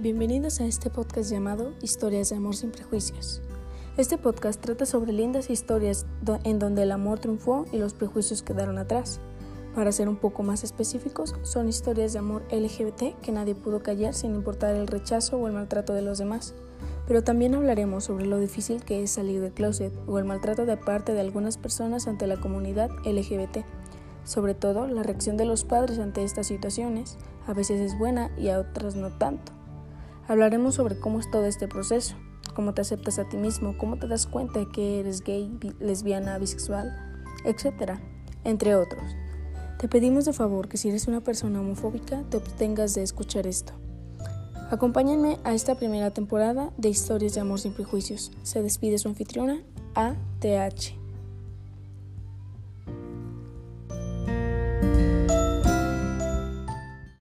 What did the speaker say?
Bienvenidos a este podcast llamado Historias de Amor sin Prejuicios. Este podcast trata sobre lindas historias en donde el amor triunfó y los prejuicios quedaron atrás. Para ser un poco más específicos, son historias de amor LGBT que nadie pudo callar sin importar el rechazo o el maltrato de los demás. Pero también hablaremos sobre lo difícil que es salir del closet o el maltrato de parte de algunas personas ante la comunidad LGBT. Sobre todo, la reacción de los padres ante estas situaciones a veces es buena y a otras no tanto. Hablaremos sobre cómo es todo este proceso, cómo te aceptas a ti mismo, cómo te das cuenta de que eres gay, lesbiana, bisexual, etc., entre otros. Te pedimos de favor que si eres una persona homofóbica te obtengas de escuchar esto. Acompáñenme a esta primera temporada de Historias de Amor sin Prejuicios. Se despide su anfitriona, ATH.